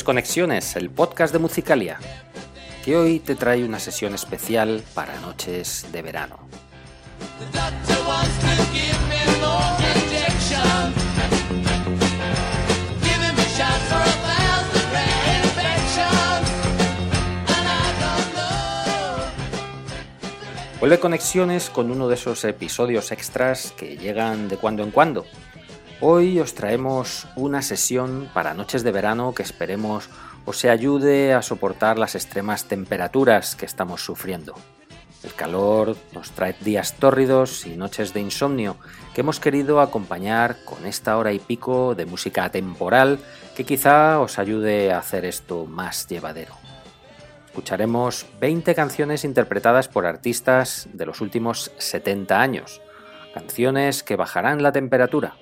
Conexiones, el podcast de Musicalia, que hoy te trae una sesión especial para noches de verano. Vuelve Conexiones con uno de esos episodios extras que llegan de cuando en cuando. Hoy os traemos una sesión para noches de verano que esperemos os ayude a soportar las extremas temperaturas que estamos sufriendo. El calor nos trae días tórridos y noches de insomnio que hemos querido acompañar con esta hora y pico de música temporal que quizá os ayude a hacer esto más llevadero escucharemos 20 canciones interpretadas por artistas de los últimos 70 años, canciones que bajarán la temperatura.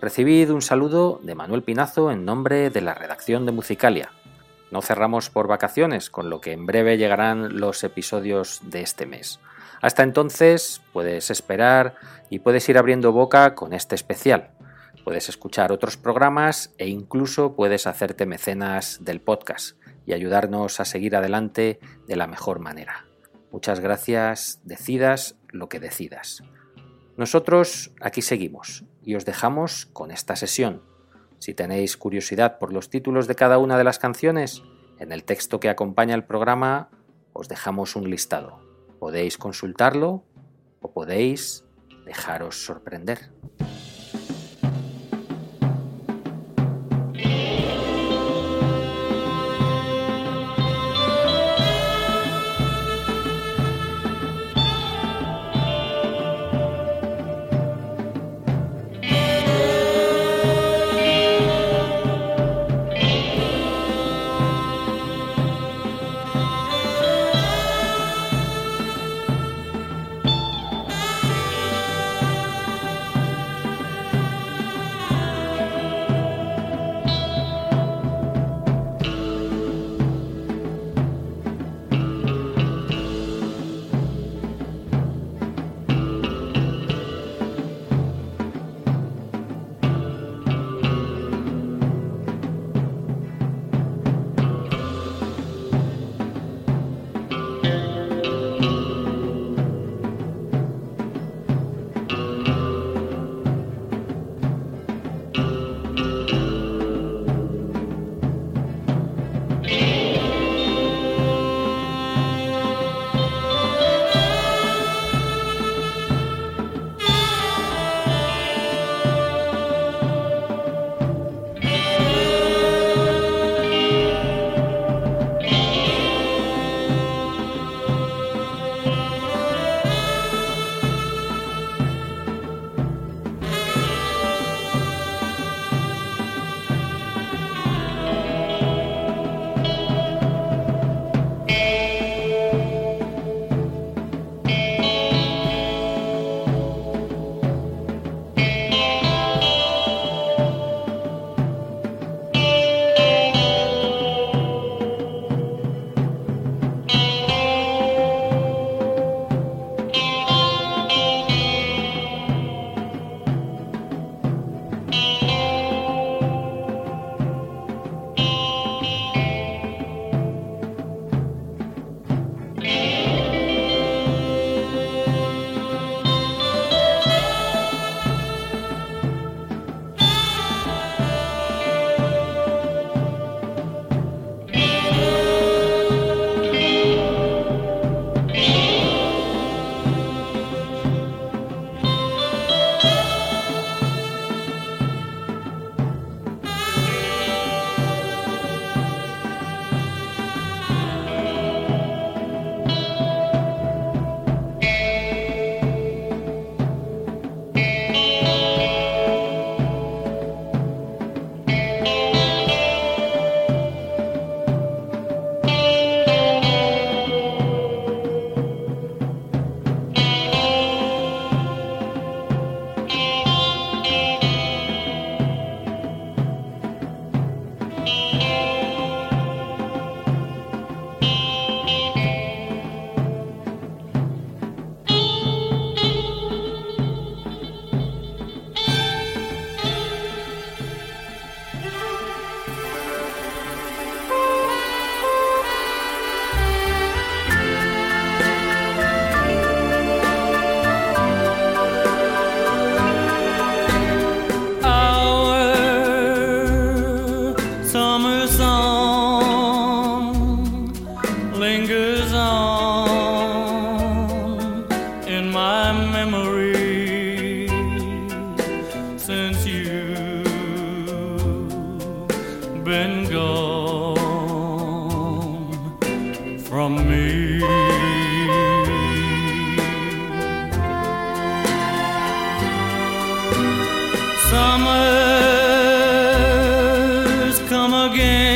Recibid un saludo de Manuel Pinazo en nombre de la redacción de Musicalia. No cerramos por vacaciones, con lo que en breve llegarán los episodios de este mes. Hasta entonces puedes esperar y puedes ir abriendo boca con este especial. Puedes escuchar otros programas e incluso puedes hacerte mecenas del podcast y ayudarnos a seguir adelante de la mejor manera. Muchas gracias, decidas lo que decidas. Nosotros aquí seguimos y os dejamos con esta sesión. Si tenéis curiosidad por los títulos de cada una de las canciones, en el texto que acompaña el programa os dejamos un listado. Podéis consultarlo o podéis dejaros sorprender. Again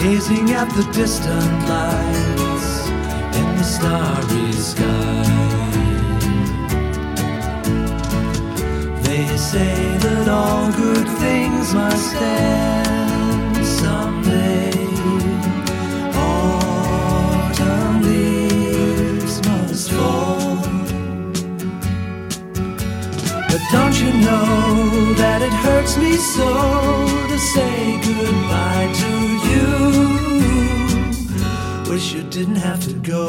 gazing at the distant lights in the starry sky. They say that all good things must end don't you know that it hurts me so to say goodbye to you? Wish you didn't have to go.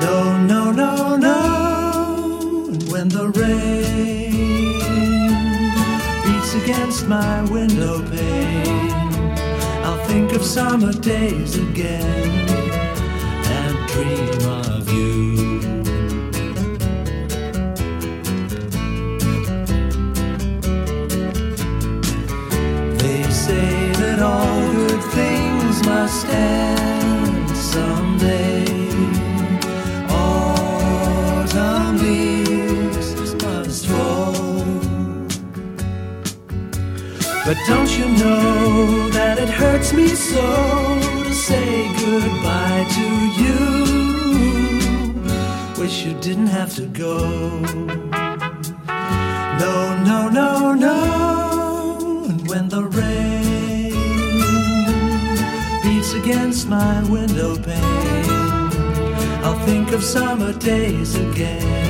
No, no, no, no. And when the rain beats against my window pane, I'll think of summer days again and dream But don't you know that it hurts me so to say goodbye to you? Wish you didn't have to go. No, no, no, no. My window pane, I'll think of summer days again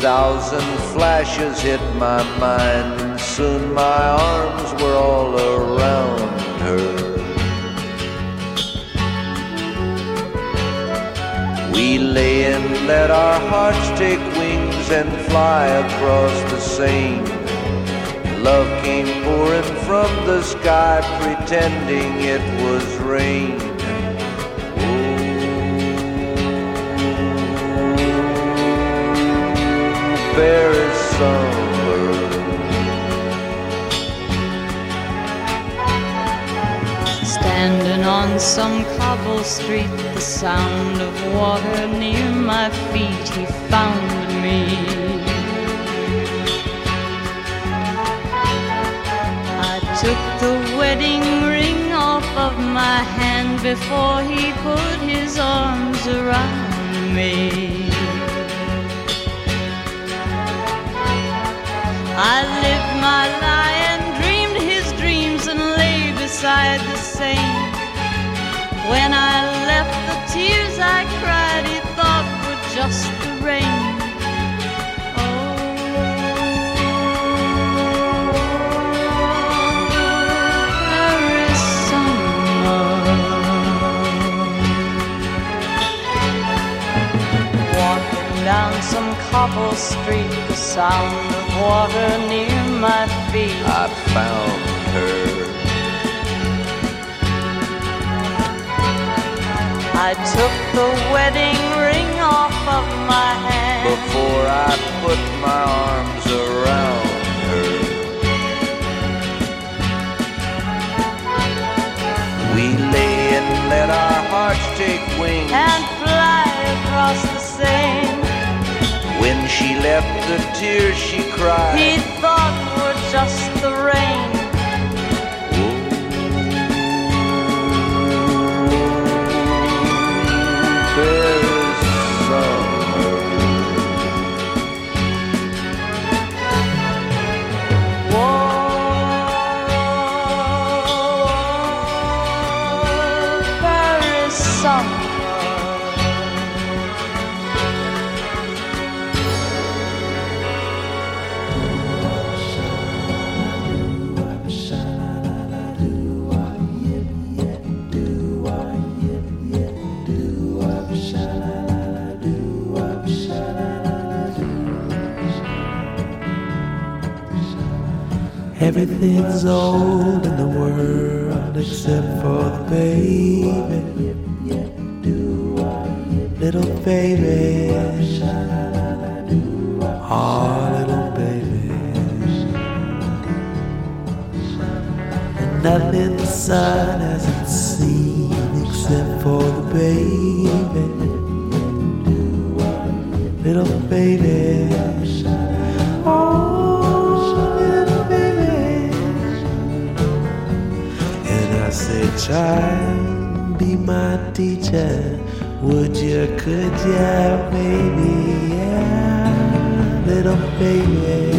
thousand flashes hit my mind, and soon my arms were all around her. We lay and let our hearts take wings and fly across the Seine. Love came pouring from the sky, pretending it was rain. Paris summer. Standing on some cobble street, the sound of water near my feet, he found me. I took the wedding ring off of my hand before he put his arms around me. I lived my lie and dreamed his dreams and lay beside the Seine. When I left, the tears I cried he thought were just the rain. Oh, down some cobble street, the sound of water near my feet. I found her. I took the wedding ring off of my hand. before I put my arms around her. We lay and let our hearts take wings. and fly across the Seine. When she left, the tears she cried. He thought were just the rain. Everything's old in the world except for the baby. Little baby. Oh, little baby. And nothing the sun hasn't seen except for the baby. Little baby. Child, be my teacher. Would you, could you, baby, yeah, little baby.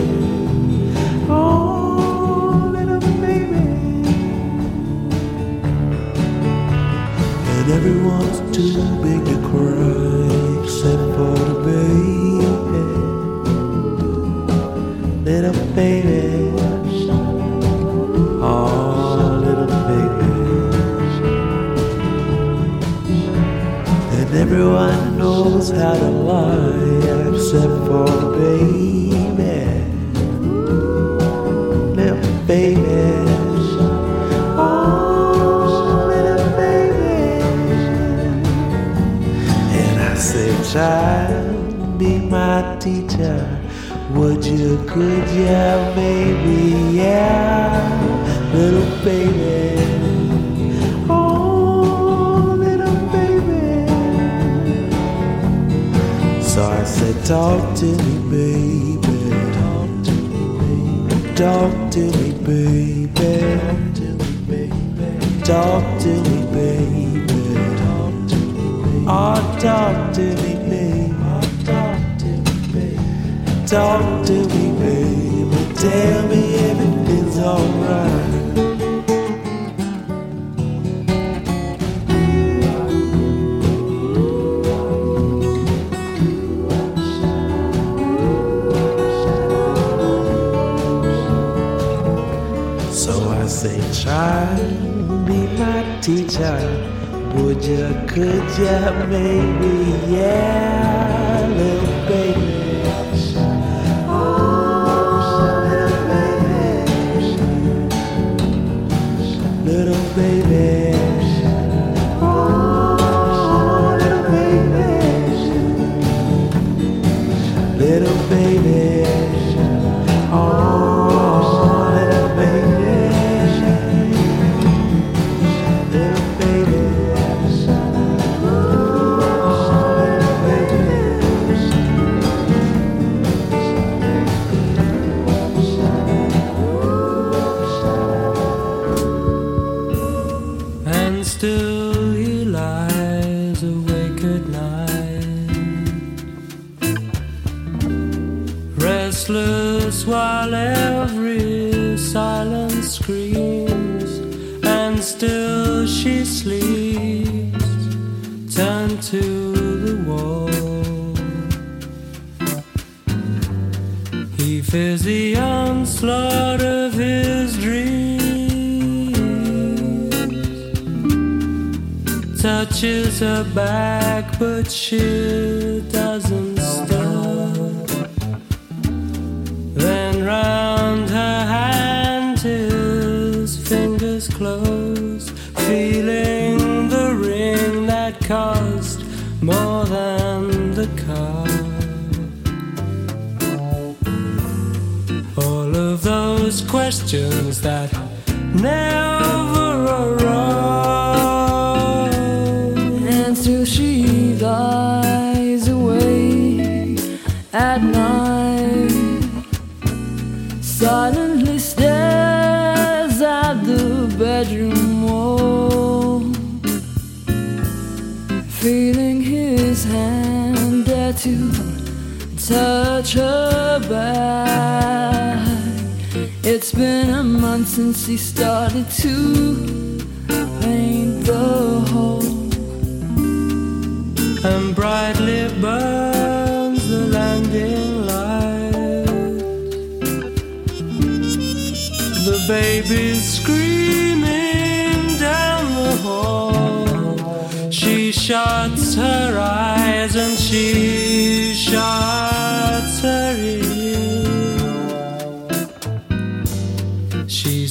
Oh, little baby. And everyone's child, be my teacher. Would you, could you, baby, yeah, little baby. Oh, little baby. So I said, talk to me, baby. Talk to me, baby. Talk to me, baby. Talk to me, baby. Talk to me, baby. Oh, talk to me, talk to me, baby. Tell me everything's alright. So I say, try be my teacher. Would you, could you, maybe, yeah, Fears the onslaught of his dreams. Touches her back, but she doesn't questions that never arose. And she lies awake at night, silently stares at the bedroom wall, feeling his hand dare to touch her since he started to paint the hole. and brightly burns the landing light. The baby's screaming down the hall. She shuts her eyes and she shuts her ears.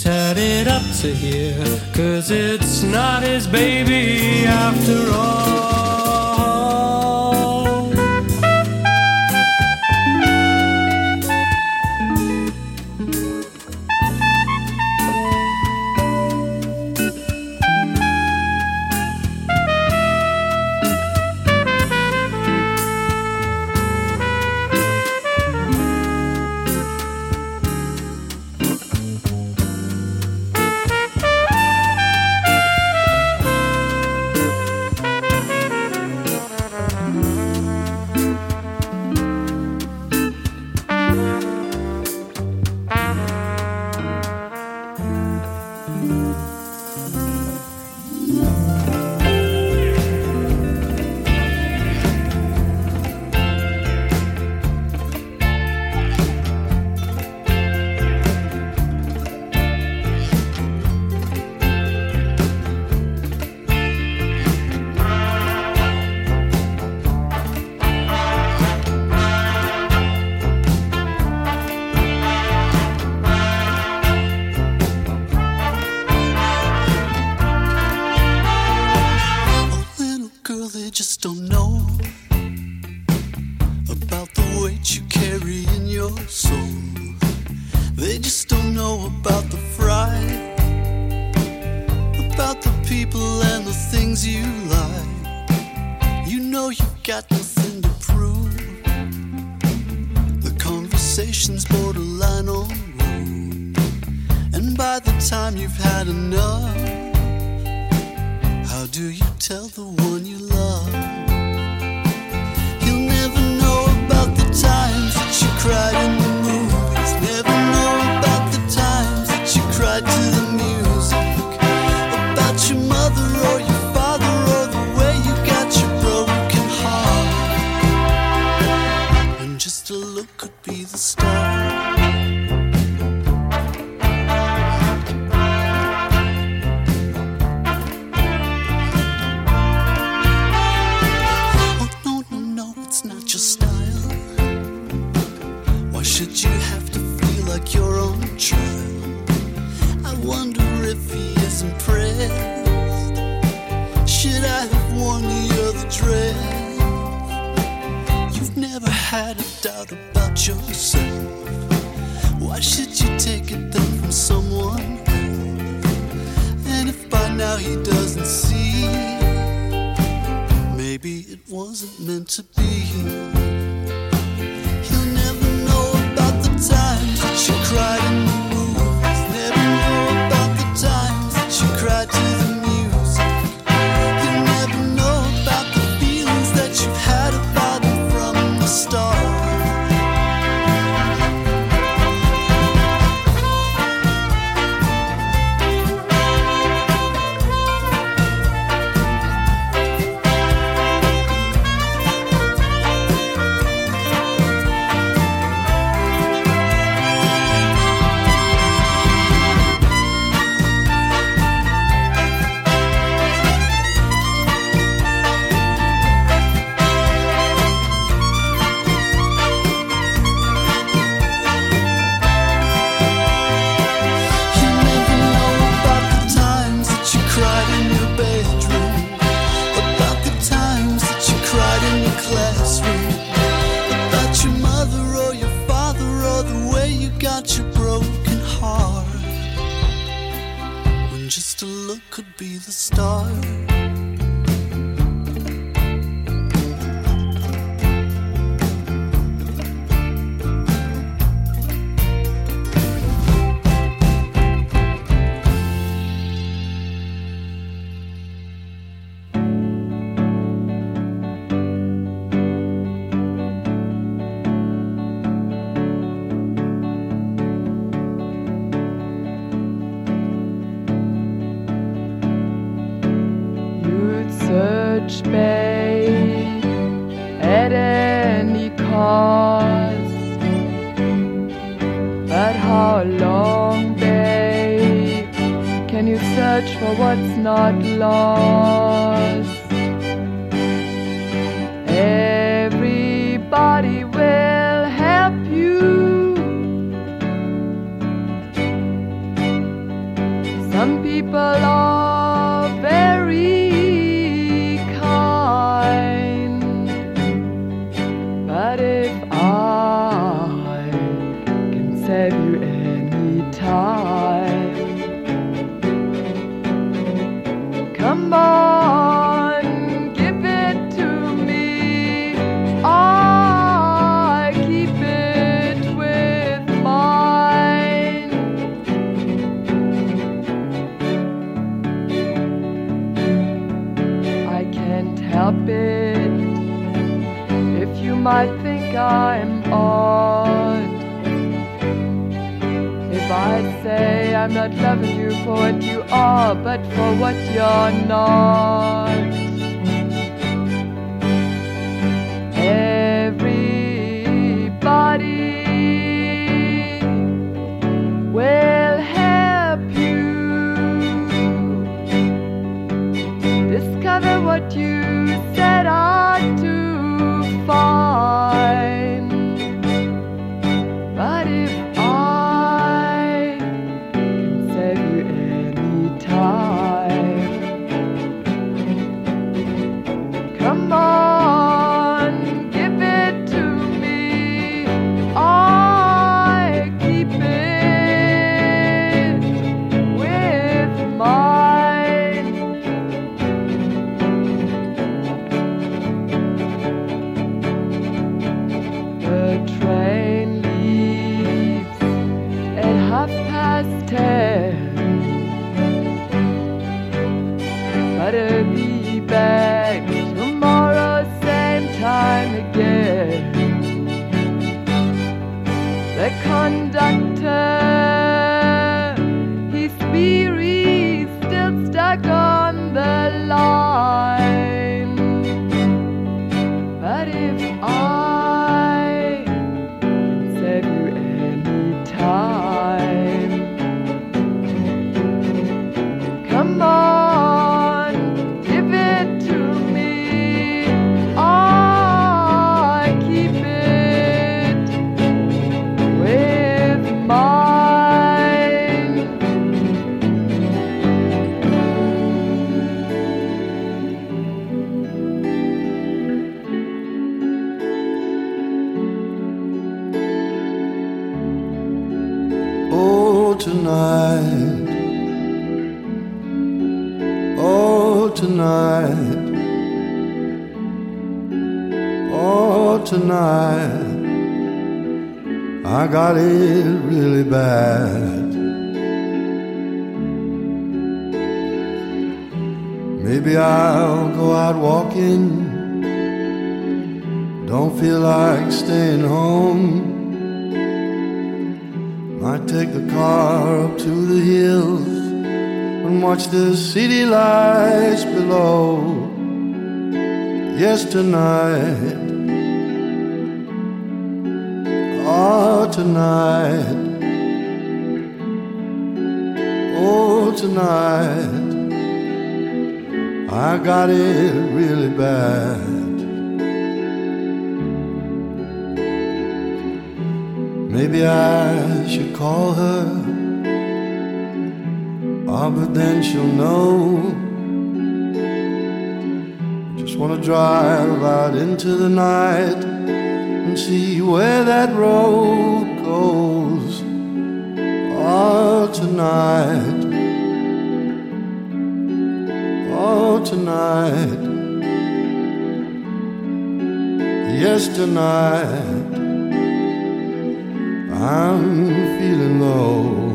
Had it up to here, cause it's not his baby after all. had a doubt about yourself. Why should you take it then from someone? And if by now he doesn't see, maybe it wasn't meant to be. He'll never know about the times that you cried. made at any cost. But how long, babe, can you search for what's not lost? Everybody will help you. Some people for what you are, but for what you're not. Try. watch the city lights below. Yes, tonight. Oh, tonight. Oh, tonight. I got it really bad. Maybe I should call her but then she'll know. Just wanna drive out into the night and see where that road goes. Oh, tonight. Oh, tonight. Yes, tonight. I'm feeling low.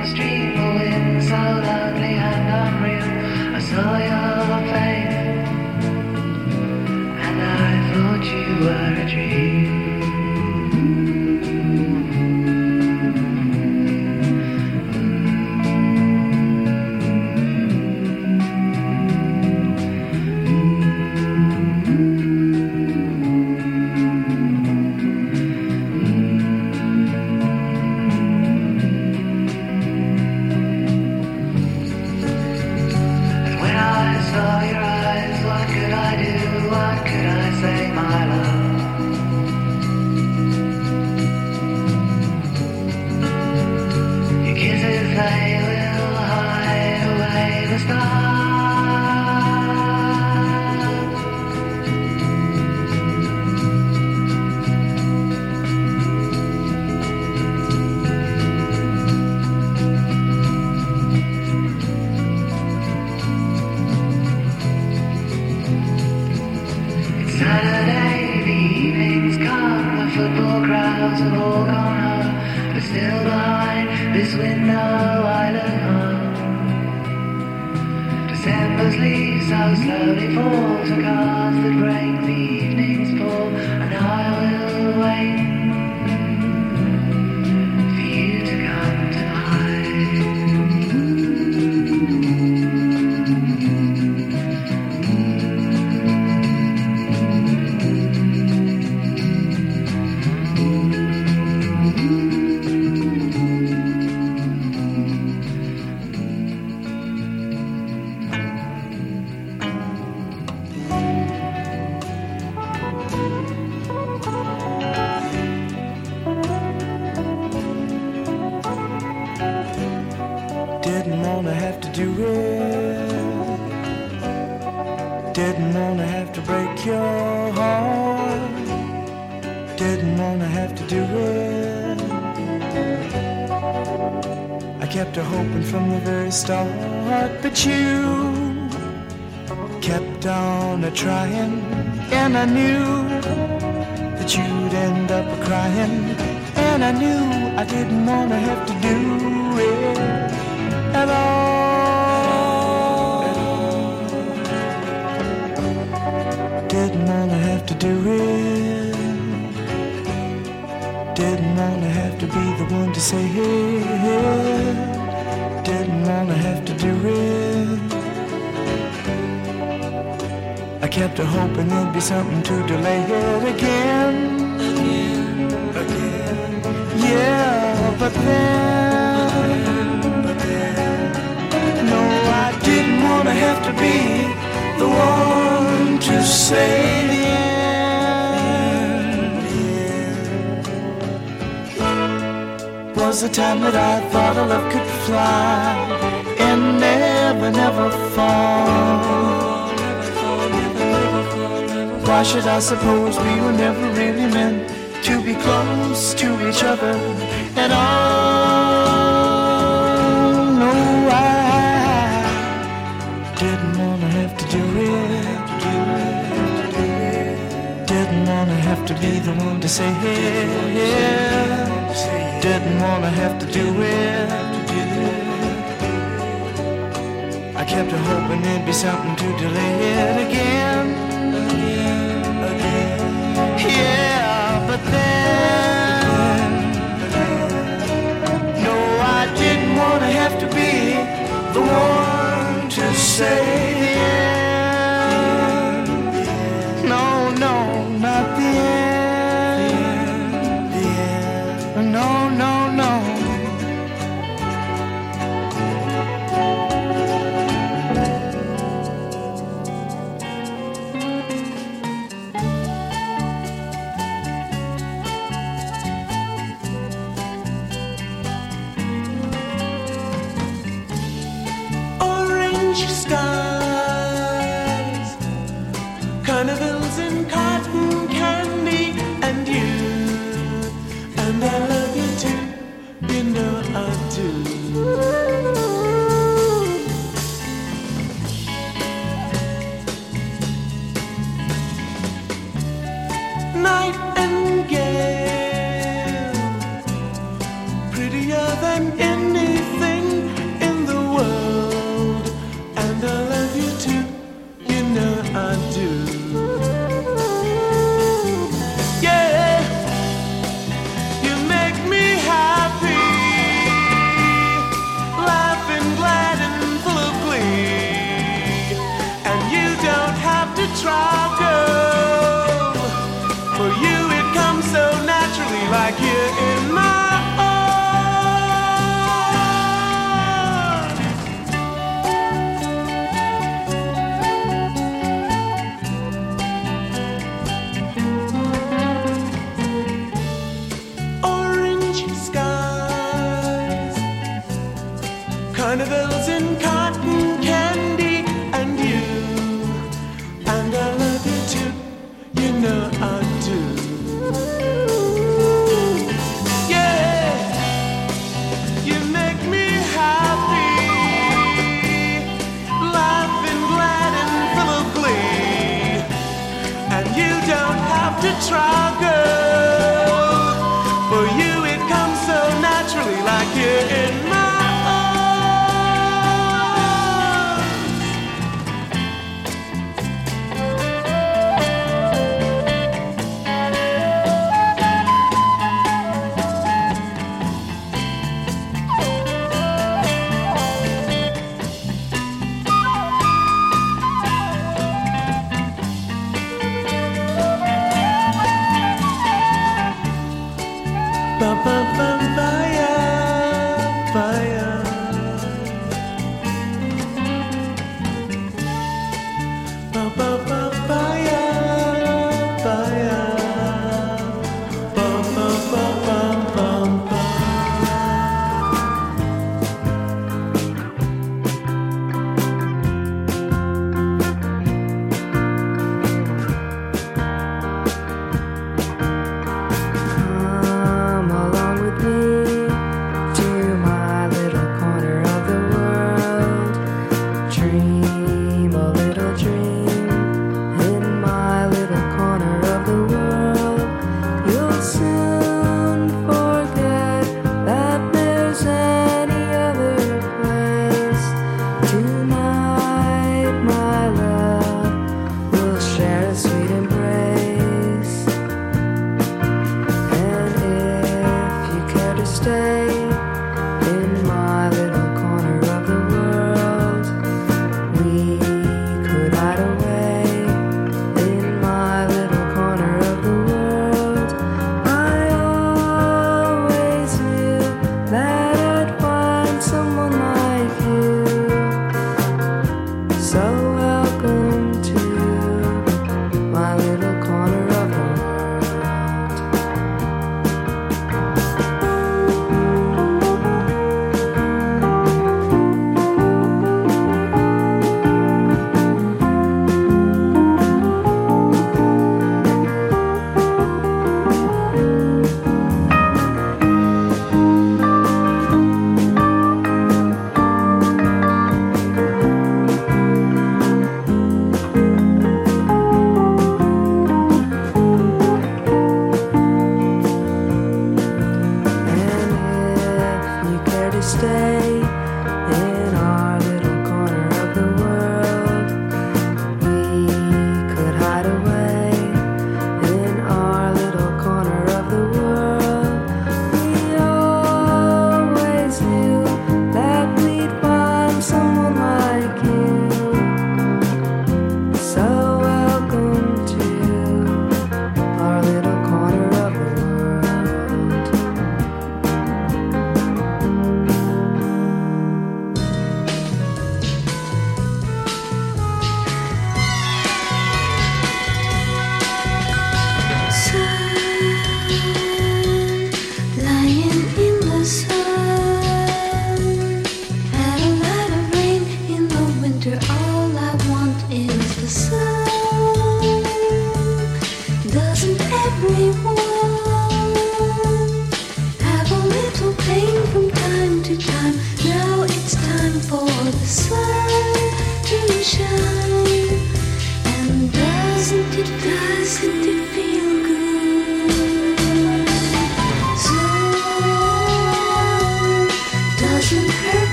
Far kept her hoping from the very start, but you kept on a trying, and I knew that you'd end up a crying, and I knew I didn't wanna have to do it at all. Didn't wanna have to do it. Be the one to say it. Didn't wanna have to do it. I kept a hoping there'd be something to delay it again. Again, Yeah, but then, but then, no, I didn't want to have to be the one to say the Was the time that I thought a love could fly and never, never fall. Why should I suppose we were never really meant to be close to each other at all? No, I didn't wanna have to do it. Didn't wanna have to be the one to say it. Didn't wanna have to do it. I kept hoping there'd be something to delay it again. Try,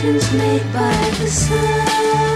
patterns made by the sun.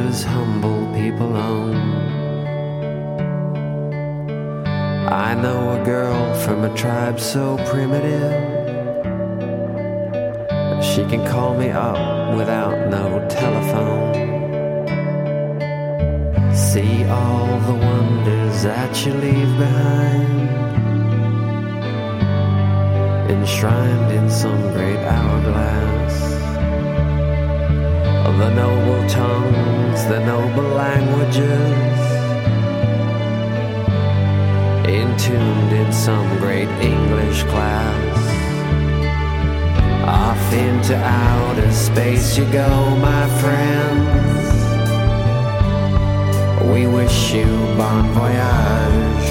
Wonders humble people own. I know a girl from a tribe so primitive. She can call me up without no telephone. See all the wonders that you leave behind, enshrined in some great hourglass the noble tongues, the noble languages, entombed in some great English class. Off into outer space you go, my friends. We wish you bon voyage.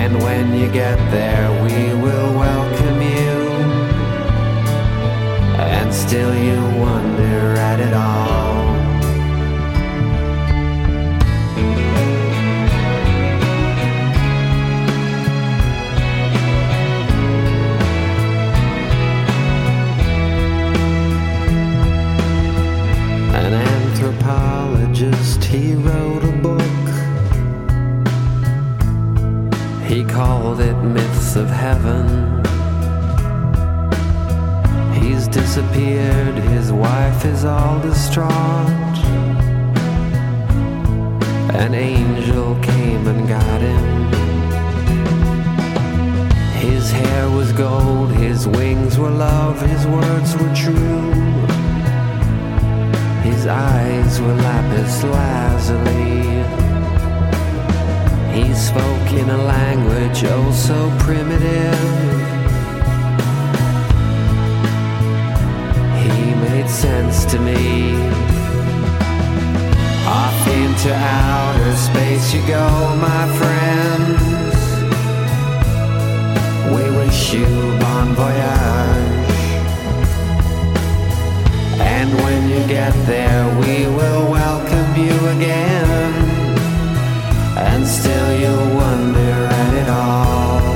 And when you get there, we will welcome and still you wonder at it all. An anthropologist, he wrote a book. He called it Myths of Heaven. He's disappeared, his wife is all distraught. An angel came and got him. His hair was gold, his wings were love, his words were true. His eyes were lapis lazuli. He spoke in a language oh so primitive. Sense to me. Off into outer space you go, my friends. We wish you bon voyage. And when you get there, we will welcome you again. And still you'll wonder at it all.